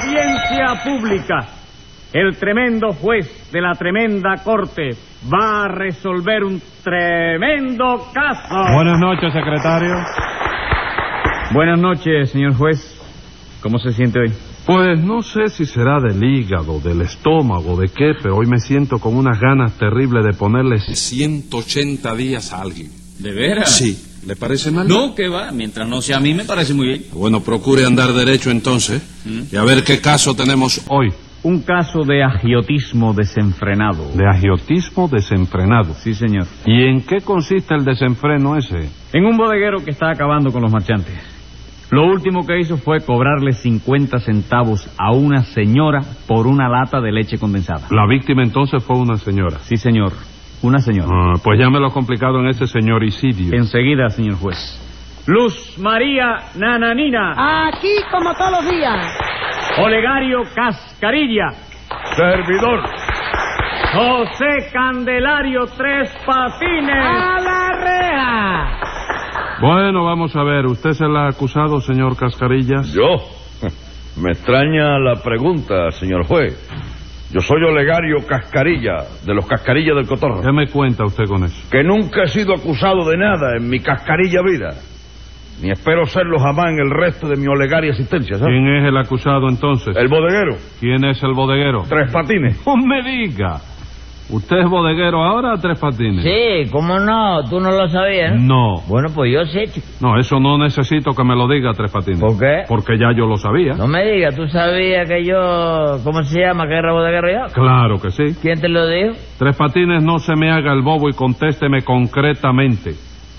Audiencia pública. El tremendo juez de la tremenda corte va a resolver un tremendo caso. Buenas noches, secretario. Buenas noches, señor juez. ¿Cómo se siente hoy? Pues no sé si será del hígado, del estómago, de qué, pero hoy me siento con unas ganas terribles de ponerle 180 días a alguien. ¿De veras? Sí. ¿Le parece mal? No, que va. Mientras no sea a mí, me parece muy bien. Bueno, procure andar derecho entonces y a ver qué caso tenemos hoy. Un caso de agiotismo desenfrenado. De agiotismo desenfrenado. Sí, señor. ¿Y en qué consiste el desenfreno ese? En un bodeguero que está acabando con los marchantes. Lo último que hizo fue cobrarle 50 centavos a una señora por una lata de leche condensada. La víctima entonces fue una señora. Sí, señor. Una señora. Ah, pues ya me lo he complicado en ese señoricidio. Enseguida, señor juez. Luz María Nananina. Aquí como todos los días. Olegario Cascarilla. Servidor. José Candelario Tres Patines. A la reja. Bueno, vamos a ver. ¿Usted es el acusado, señor Cascarillas? Yo. Me extraña la pregunta, señor juez. Yo soy Olegario Cascarilla, de los Cascarillas del Cotorro. ¿Qué me cuenta usted con eso? Que nunca he sido acusado de nada en mi cascarilla vida. Ni espero serlo jamás en el resto de mi olegaria existencia, ¿sabes? ¿Quién es el acusado entonces? El bodeguero. ¿Quién es el bodeguero? Tres patines. No me diga. ¿Usted es bodeguero ahora tres patines? Sí, ¿cómo no? ¿Tú no lo sabías? No. Bueno, pues yo sé, chico. No, eso no necesito que me lo diga tres patines. ¿Por qué? Porque ya yo lo sabía. No me digas, ¿tú sabías que yo... ¿Cómo se llama? ¿Que era bodeguero yo? Claro que sí. ¿Quién te lo dijo? Tres patines, no se me haga el bobo y contésteme concretamente.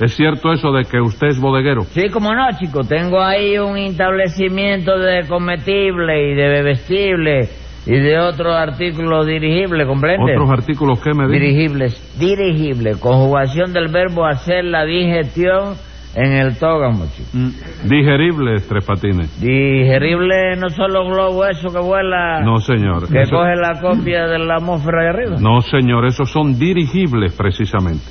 ¿Es cierto eso de que usted es bodeguero? Sí, cómo no, chico. Tengo ahí un establecimiento de comestible y de bebestible y de otros artículos dirigibles, ¿comprende? ¿Otros artículos qué me dijo? Dirigibles, dirigibles. Conjugación del verbo hacer la digestión en el tógamo, chico. Mm, Digeribles, tres patines. Digerible no son los globos esos que vuela... No, señor. Que Eso- coge la copia de la atmósfera de arriba. No, señor, esos son dirigibles precisamente.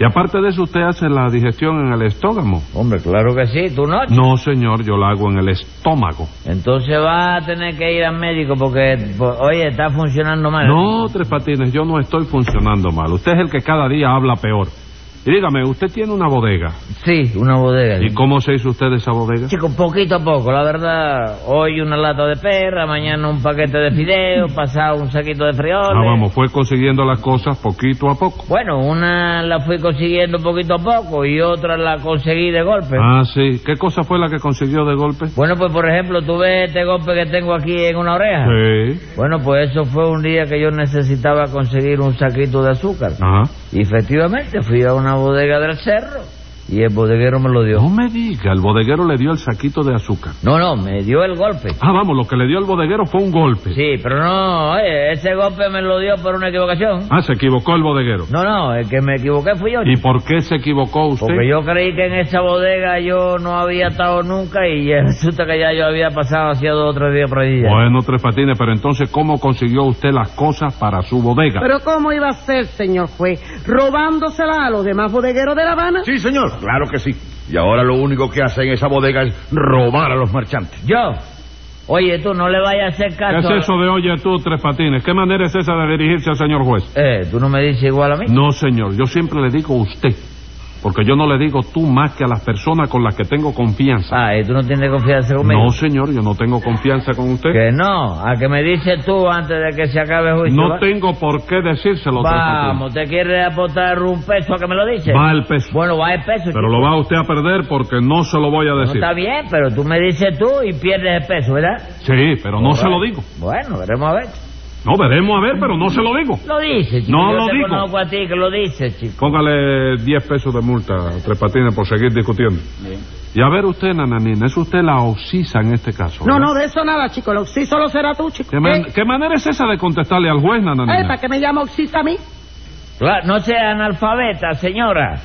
Y aparte de eso, usted hace la digestión en el estómago. Hombre, claro que sí, tú no. No, señor, yo la hago en el estómago. Entonces vas a tener que ir al médico porque, pues, oye, está funcionando mal. No, Tres Patines, yo no estoy funcionando mal. Usted es el que cada día habla peor. Y dígame, usted tiene una bodega. Sí, una bodega. ¿Y cómo se hizo usted esa bodega? Chico, poquito a poco, la verdad. Hoy una lata de perra, mañana un paquete de fideos, pasado un saquito de frioles. Ah, vamos, fue consiguiendo las cosas poquito a poco. Bueno, una la fui consiguiendo poquito a poco y otra la conseguí de golpe. Ah, sí. ¿Qué cosa fue la que consiguió de golpe? Bueno, pues por ejemplo, tú ves este golpe que tengo aquí en una oreja. Sí. Bueno, pues eso fue un día que yo necesitaba conseguir un saquito de azúcar. Ajá. Y efectivamente fui a una bodega del cerro y el bodeguero me lo dio. No me diga, el bodeguero le dio el saquito de azúcar. No, no, me dio el golpe. Ah, vamos, lo que le dio el bodeguero fue un golpe. Sí, pero no, oye, ese golpe me lo dio por una equivocación. Ah, se equivocó el bodeguero. No, no, el que me equivoqué fui yo. ¿Y por qué se equivocó usted? Porque yo creí que en esa bodega yo no había estado nunca y resulta que ya yo había pasado hacía dos o tres días por allí. ya. Bueno, Tres Patines, pero entonces, ¿cómo consiguió usted las cosas para su bodega? Pero ¿cómo iba a ser, señor juez? ¿Robándosela a los demás bodegueros de La Habana? Sí, señor. Claro que sí. Y ahora lo único que hace en esa bodega es robar a los marchantes. Yo. Oye, tú no le vayas a hacer ¿Qué caso. es eso de oye tú, Tres Patines? ¿Qué manera es esa de dirigirse al señor juez? Eh, tú no me dices igual a mí. No, señor, yo siempre le digo usted. Porque yo no le digo tú más que a las personas con las que tengo confianza. Ah, y tú no tienes confianza conmigo. No, señor, yo no tengo confianza con usted. Que no, a que me dices tú antes de que se acabe el juicio. No ¿va? tengo por qué decírselo, Vamos, ¿te quieres apostar un peso a que me lo dices? Va el peso. Bueno, va el peso. Pero chico. lo va usted a perder porque no se lo voy a No decir. está bien, pero tú me dices tú y pierdes el peso, ¿verdad? Sí, pero no se lo digo. Bueno, veremos a ver. No, veremos a ver, pero no se lo digo. Lo dices, chico. No Yo lo te digo. conozco a ti que lo dices, chico. Póngale 10 pesos de multa a Tres Patines por seguir discutiendo. Y a ver usted, nananina, es usted la oxisa en este caso. No, ¿verdad? no, de eso nada, chico. Lo sí solo será tú, chico. ¿Qué, man- ¿Eh? qué manera es esa de contestarle al juez, Eh, nananina? ¿Para qué me llama oxisa a mí? Claro, no sea analfabeta, señora.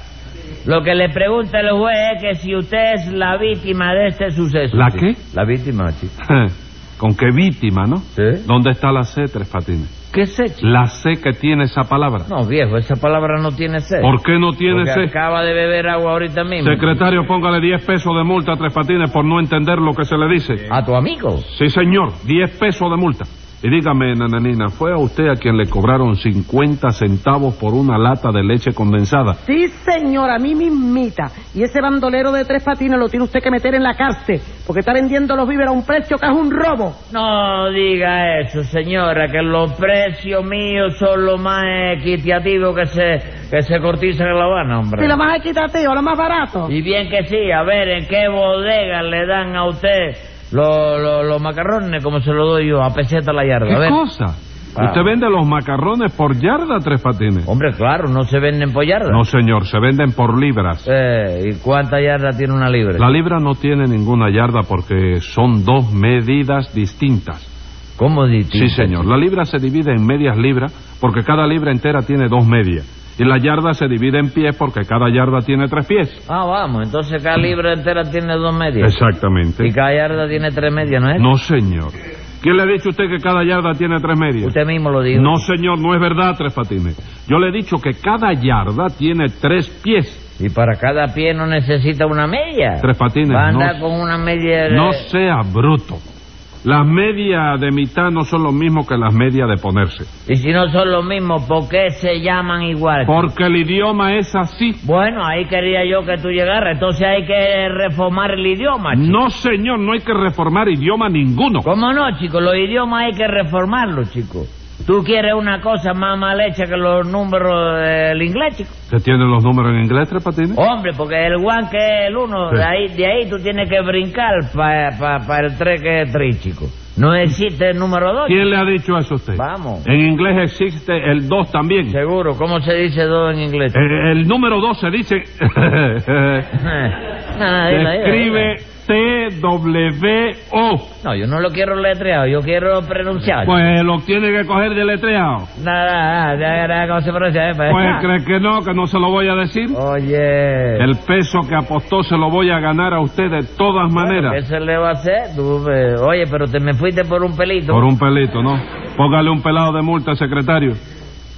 Lo que le pregunta el juez es que si usted es la víctima de este suceso. ¿La chico. qué? La víctima, chico. ¿Con qué víctima, no? Sí. ¿Dónde está la C, Tres Patines? ¿Qué chico? La sé que tiene esa palabra. No, viejo, esa palabra no tiene sed. ¿Por qué no tiene Porque sed? acaba de beber agua ahorita mismo. Secretario, póngale 10 pesos de multa a Tres Patines por no entender lo que se le dice. ¿A tu amigo? Sí, señor, 10 pesos de multa. Y dígame, nananina, ¿fue a usted a quien le cobraron 50 centavos por una lata de leche condensada? Sí, señor, a mí mismita. Y ese bandolero de tres patines lo tiene usted que meter en la cárcel, porque está vendiendo los víveres a un precio que es un robo. No diga eso, señora, que los precios míos son lo más equitativos que se, que se cotizan en La Habana, hombre. Si lo más equitativo, lo más barato. Y bien que sí, a ver, ¿en qué bodega le dan a usted los los- los macarrones como se lo doy yo, a peseta la yarda? A ¿Qué ver. cosa? Ah. ¿Usted vende los macarrones por yarda, Tres Patines? Hombre, claro, no se venden por yarda. No, señor, se venden por libras. Eh, ¿Y cuánta yarda tiene una libra? La libra no tiene ninguna yarda porque son dos medidas distintas. ¿Cómo distinto? Sí, señor. La libra se divide en medias libras porque cada libra entera tiene dos medias. Y la yarda se divide en pies porque cada yarda tiene tres pies. Ah, vamos, entonces cada libra entera tiene dos medias. Exactamente. Y cada yarda tiene tres medias, ¿no es? No, señor. ¿Quién le ha dicho a usted que cada yarda tiene tres medias? Usted mismo lo dijo. No, señor, no es verdad, Tres Patines. Yo le he dicho que cada yarda tiene tres pies. Y para cada pie no necesita una media. Tres Patines, Va a andar no- con una media... de- No sea bruto. Las medias de mitad no son lo mismo que las medias de ponerse. Y si no son lo mismo, ¿por qué se llaman igual? Porque el idioma es así. Bueno, ahí quería yo que tú llegaras. Entonces hay que reformar el idioma, chico. No, señor, no hay que reformar idioma ninguno. ¿Cómo no, chico? Los idiomas hay que reformarlos, chico. Tú quieres una cosa más mal hecha que los números del inglés, chico. ¿Usted tiene los números en inglés, Tres Patines? Hombre, porque el one que es el uno, Sí. de, ahí, de ahí tú tienes que brincar para el tres que es tres, chico. No existe el número dos. ¿Quién le ha dicho eso a usted? Vamos. En inglés existe el 2 también. Seguro. ¿Cómo se dice dos en inglés? Eh, el número 2 se dice... Se dila, dila, escribe T-W-O. No, yo no lo quiero letreado, yo quiero pronunciar. Pues lo tiene que coger deletreado. Nada, nada, nada, ¿cómo se pronuncia? eh? Pues cree que no, que no se lo voy a decir. Oye. El peso que apostó se lo voy a ganar a usted de todas ¿Qué maneras. se le va a hacer? Tú, eh, oye, pero te me fuiste por un pelito. Por un pelito, ¿no? Póngale un pelado de multa, secretario.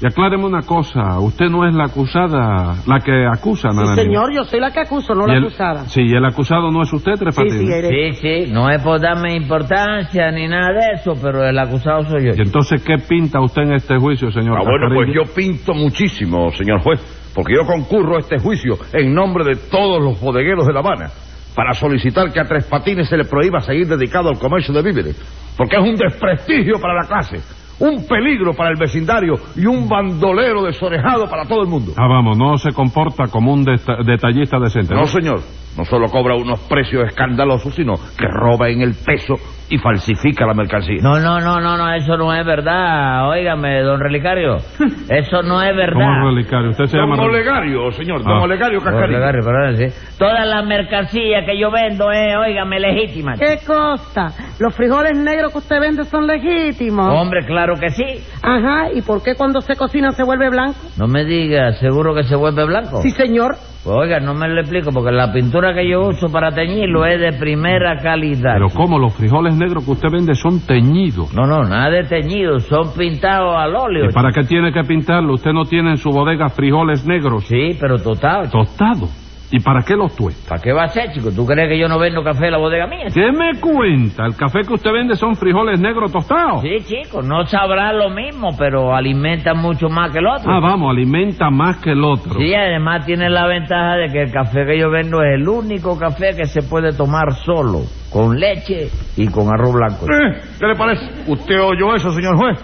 Y acláreme una cosa, usted no es la acusada, la que acusa, Sí, Nananina. señor, yo soy la que acuso, no Y la el- acusada. Sí, y el acusado no es usted, Tres Sí, sí, Patines. eres. Sí, sí, no es por darme importancia ni nada de eso, pero el acusado soy yo. ¿Y entonces qué pinta usted en este juicio, señor Ah, bueno, pues yo pinto muchísimo, señor juez, porque yo concurro a este juicio en nombre de todos los bodegueros de La Habana para solicitar que a Tres Patines se le prohíba seguir dedicado al comercio de víveres, porque es un desprestigio para la clase, un peligro para el vecindario y un bandolero desorejado para todo el mundo. Ah, vamos, no se comporta como un deta- detallista decente. No, señor. No solo cobra unos precios escandalosos, sino que roba en el peso y falsifica la mercancía. No, no, no, no, no, eso no es verdad. Óigame, don Relicario, eso no es verdad. ¿Cómo es relicario? Usted se Don llama... Olegario, señor, Ah. don Olegario Don Cascarilla. Relicario, perdón, sí. Toda la mercancía que yo vendo es, óigame, legítima. ¿Qué cosa? ¿Los frijoles negros que usted vende son legítimos? Hombre, claro que sí. Ajá, ¿y por qué cuando se cocina se vuelve blanco? No me diga, ¿seguro que se vuelve blanco? Sí, señor. Pues, oiga, no me lo explico, porque la pintura que yo uso para teñirlo es de primera calidad. Pero ¿cómo? Los frijoles negros que usted vende son teñidos. No, no, nada de teñido, son pintados al óleo. ¿Y para qué tiene que pintarlo? Usted no tiene en su bodega frijoles negros Sí, pero total. tostados. ¿Y para qué los tuesta? ¿Para qué va a ser, chico? ¿Tú crees que yo no vendo café en la bodega mía? ¿Qué me cuenta? El café que usted vende son frijoles negros tostados. Sí, chico, no sabrá lo mismo, pero alimenta mucho más que el otro. Ah, vamos, alimenta más que el otro. Sí, además tiene la ventaja de que el café que yo vendo es el único café que se puede tomar solo, con leche y con arroz blanco. Eh, ¿Qué le parece? ¿Usted oyó eso, señor juez?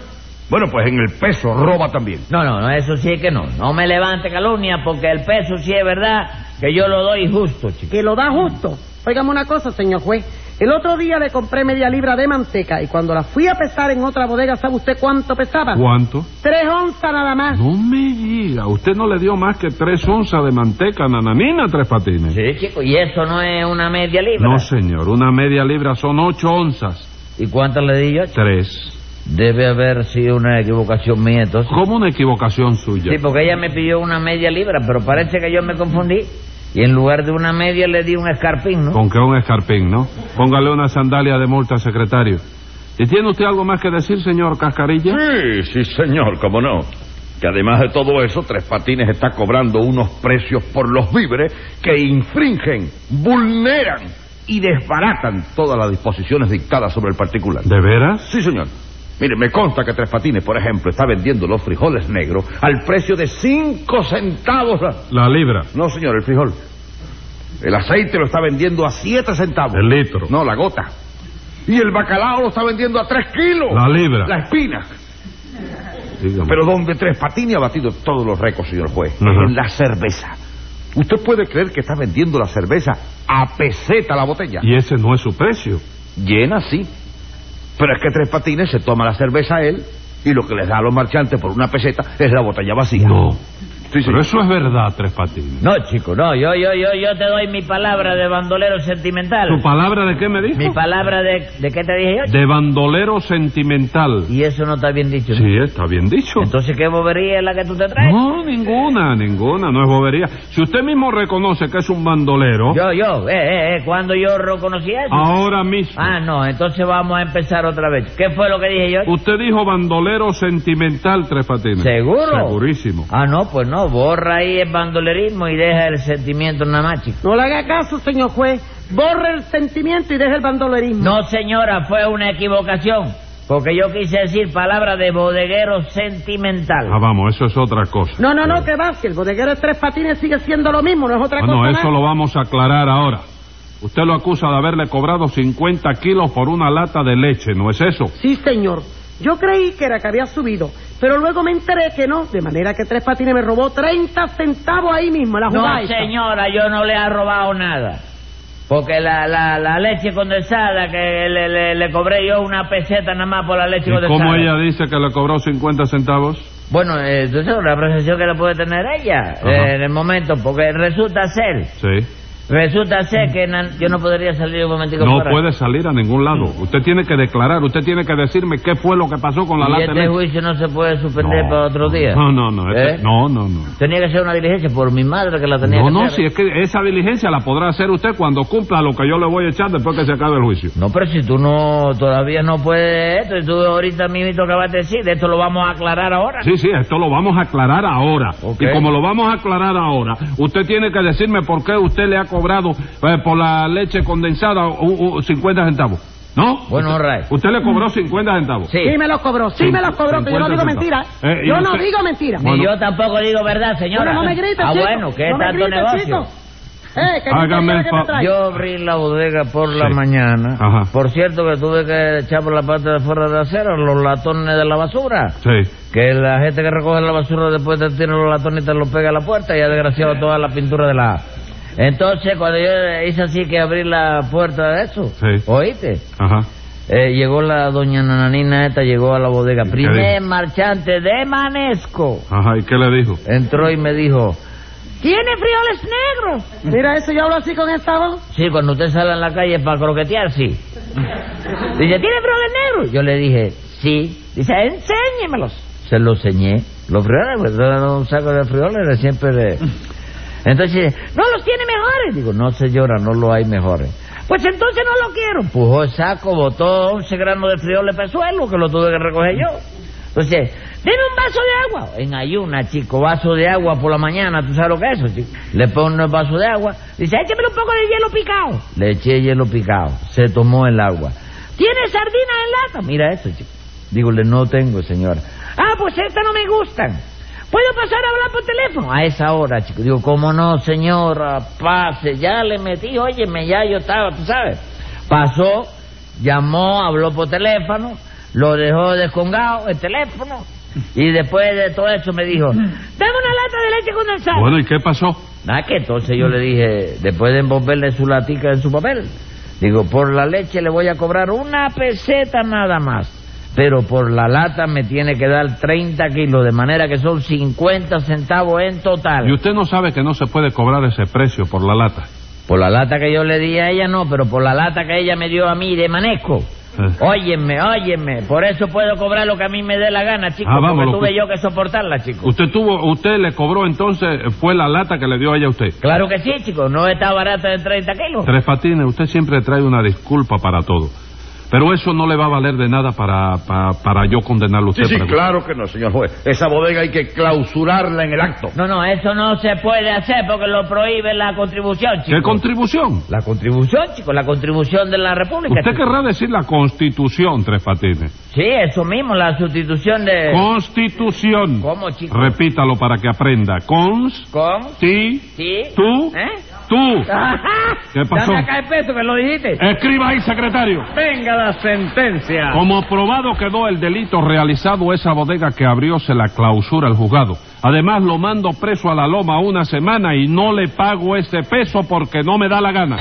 Bueno, pues en el peso roba también. No, no, no, eso sí que no. No me levante calumnia porque el peso sí es verdad que yo lo doy justo, chico. Que lo da justo. Óigame una cosa, señor juez. El otro día le compré media libra de manteca y cuando la fui a pesar en otra bodega, ¿sabe usted cuánto pesaba? ¿Cuánto? Tres onzas nada más. No me diga, usted no le dio más que tres onzas de manteca nananina, Tres Patines. Sí, chico, y eso no es una media libra. No, señor, una media libra son ocho onzas. ¿Y cuántas le di yo? chico? Tres. Debe haber sido una equivocación mía, entonces. ¿Cómo una equivocación suya? Sí, porque ella me pidió una media libra, pero parece que yo me confundí. Y en lugar de una media le di un escarpín, ¿no? Con que un escarpín, ¿no? Póngale una sandalia de multa, secretario. ¿Y tiene usted algo más que decir, señor Cascarilla? Sí, sí, señor, cómo no. Que además de todo eso, Tres Patines está cobrando unos precios por los víveres que infringen, vulneran y desbaratan todas las disposiciones dictadas sobre el particular. ¿De veras? Sí, señor. Mire, me consta que Tres Patines, por ejemplo, está vendiendo los frijoles negros al precio de cinco centavos. la- libra. No, señor, el frijol. El aceite lo está vendiendo a siete centavos. El litro. No, la gota. Y el bacalao lo está vendiendo a tres kilos. La libra. La espina. Dígame. Pero donde Tres Patines ha batido todos los récords, señor juez, Ajá. en la cerveza. ¿Usted puede creer que está vendiendo la cerveza a peseta la botella? Y ese no es su precio. Llena, sí. Pero es que Tres Patines se toma la cerveza él y lo que les da a los marchantes por una peseta es la botella vacía. No. Sí, Pero eso es verdad, Tres Patines. No, chico, no. Yo, yo, yo, yo te doy mi palabra de bandolero sentimental. ¿Tu palabra de qué me dijo? Mi palabra de... ¿De qué te dije yo? De bandolero sentimental. Y eso no está bien dicho. ¿no? Sí, está bien dicho. Entonces, ¿qué bobería es la que tú te traes? No, ninguna, ninguna, no es bobería. Si usted mismo reconoce que es un bandolero, Yo, yo, eh, eh, eh, ¿cuándo yo reconocí eso? ahora mismo. Ah, no, entonces vamos a empezar otra vez. ¿Qué fue lo que dije yo? Usted dijo bandolero sentimental, Tres Patines. ¿Seguro? Segurísimo. Ah, no, pues no, borra ahí el bandolerismo y deja el sentimiento nada más, chico. No le haga caso, señor juez. Borre el sentimiento y deje el bandolerismo. No, señora, fue una equivocación. Porque yo quise decir palabra de bodeguero sentimental. Ah, vamos, eso es otra cosa. No, no, no, que va, si el bodeguero de tres patines sigue siendo lo mismo, no es otra Ah, cosa. no, eso lo vamos a aclarar ahora. Usted lo acusa de haberle cobrado 50 kilos por una lata de leche, ¿no es eso? Sí, señor. Yo creí que era que había subido, pero luego me enteré que no, de manera que Tres Patines me robó 30 centavos ahí mismo, en la jugada. No, esa. señora, yo no le he robado nada. Porque la, la, la leche condensada que le, le, le cobré yo una peseta nada más por la leche ¿Y condensada. cómo ella dice que le cobró 50 centavos? Bueno, eh, tú sabes la apreciación que le puede tener ella eh, en el momento, porque resulta ser, Sí. Resulta ser que na- yo no podría salir un momentico No fuera. puede salir a ningún lado. Usted tiene que declarar, usted tiene que decirme qué fue lo que pasó con la Y lata este juicio no se puede suspender No, para otro día. No, no, no. este- ¿Eh? No, no, no. Tenía que ser una diligencia por mi madre que la tenía No, que no, hacer. si es que esa diligencia la podrá hacer usted cuando cumpla lo que yo le voy a echar después que se acabe el juicio. No, pero si tú no, todavía no puedes esto, y tú ahorita mismo acabas de decir, de esto lo vamos a aclarar ahora. Sí, sí, esto lo vamos a aclarar ahora. Ok. Y como lo vamos a aclarar ahora, usted tiene que decirme por qué usted le ha cobrado eh, por la leche condensada u- u- 50 centavos. ¿No? Bueno, usted, right. usted le cobró 50 centavos. Sí. Sí me los cobró, sí, me los cobró, que yo no 50 digo centavos. mentira. Eh, y yo no digo mentira. Ni Bueno. yo tampoco digo verdad, señora. Bueno, no me grites, Ah, chico. bueno, ¿qué no tanto grites, negocio? chico. Eh, ¿qué Hágame? Yo abrí la bodega por la mañana. Ajá. Por cierto que tuve que echar por la parte de fuera de acera los latones de la basura. Sí. Que la gente que recoge la basura después de tirar los latones te los pega a la puerta y ha desgraciado toda la pintura de la... Entonces, cuando yo hice así que abrí la puerta de eso, Sí. ¿oíste? Ajá. Eh, llegó la doña Nananina esta, llegó a la bodega. Primer dijo? marchante de Manesco. Ajá. ¿Y qué le dijo? Entró y me dijo, ¿tiene frijoles negros? Mira eso, yo hablo así con esta voz. Sí, cuando usted sale en la calle para croquetear, sí. Dice, ¿tiene frijoles negros? Yo le dije, sí. Dice, enséñemelos. Se los enseñé. Los frijoles, pues eran un saco de frijoles de siempre de... Entonces, no los tiene mejores. Digo, no señora, no lo hay mejores. Pues entonces no lo quiero. Pujó saco, botó 11 gramos de frijoles para el suelo, que lo tuve que recoger yo. Entonces, deme un vaso de agua. En ayuna, chico, vaso de agua por la mañana, ¿tú sabes lo que es eso, chico? Le pone el vaso de agua, dice, échame un poco de hielo picado. Le eché hielo picado, se tomó el agua. ¿Tiene sardinas en lata? Mira eso, chico. Dígole, no tengo, señora. Ah, pues estas no me gustan. ¿Puedo pasar a hablar por teléfono? A esa hora, chico. Digo, ¿cómo no, señora? Pase. Ya le metí, óyeme, ya yo estaba, tú sabes. Pasó, llamó, habló por teléfono, lo dejó descongado el teléfono. Y después de todo eso me dijo, dame una lata de leche condensada. Bueno, ¿y qué pasó? Nada que entonces yo le dije, después de envolverle su latica en su papel, digo, por la leche le voy a cobrar una peseta nada más. Pero por la lata me tiene que dar 30 kilos, de manera que son 50 centavos en total. Y usted no sabe que no se puede cobrar ese precio por la lata. Por la lata que yo le di a ella no, pero por la lata que ella me dio a mí de manesco. Eh. Óyeme, óyeme, por eso puedo cobrar lo que a mí me dé la gana, chico, Ah, vamos, porque tuve que- yo que soportarla, chico. Usted tuvo, usted le cobró entonces, fue la lata que le dio a ella a usted. Claro que sí, chico, no está barata de 30 kilos. Tres Patines, usted siempre trae una disculpa para todo. Pero eso no le va a valer de nada para, para, para yo condenarlo a Sí, usted. sí, para- claro que no, señor juez. Esa bodega hay que clausurarla en el acto. No, no, eso no se puede hacer porque lo prohíbe la contribución, chico. ¿Qué contribución? La contribución, chico, la contribución de la República. Usted chico. querrá decir la constitución, Tres Patines. Sí, eso mismo, la sustitución de... Constitución. ¿Cómo, chico? Repítalo para que aprenda. Cons... ¿Con? Ti... ¿Sí? Tú... ¿Eh? Tú. ¿Qué pasó? Dame acá el peso que lo dijiste. Escriba ahí, secretario. Venga la sentencia. Como probado quedó el delito realizado, esa bodega que abrió se la clausura el juzgado. Además, lo mando preso a la loma una semana y no le pago ese peso porque no me da la gana.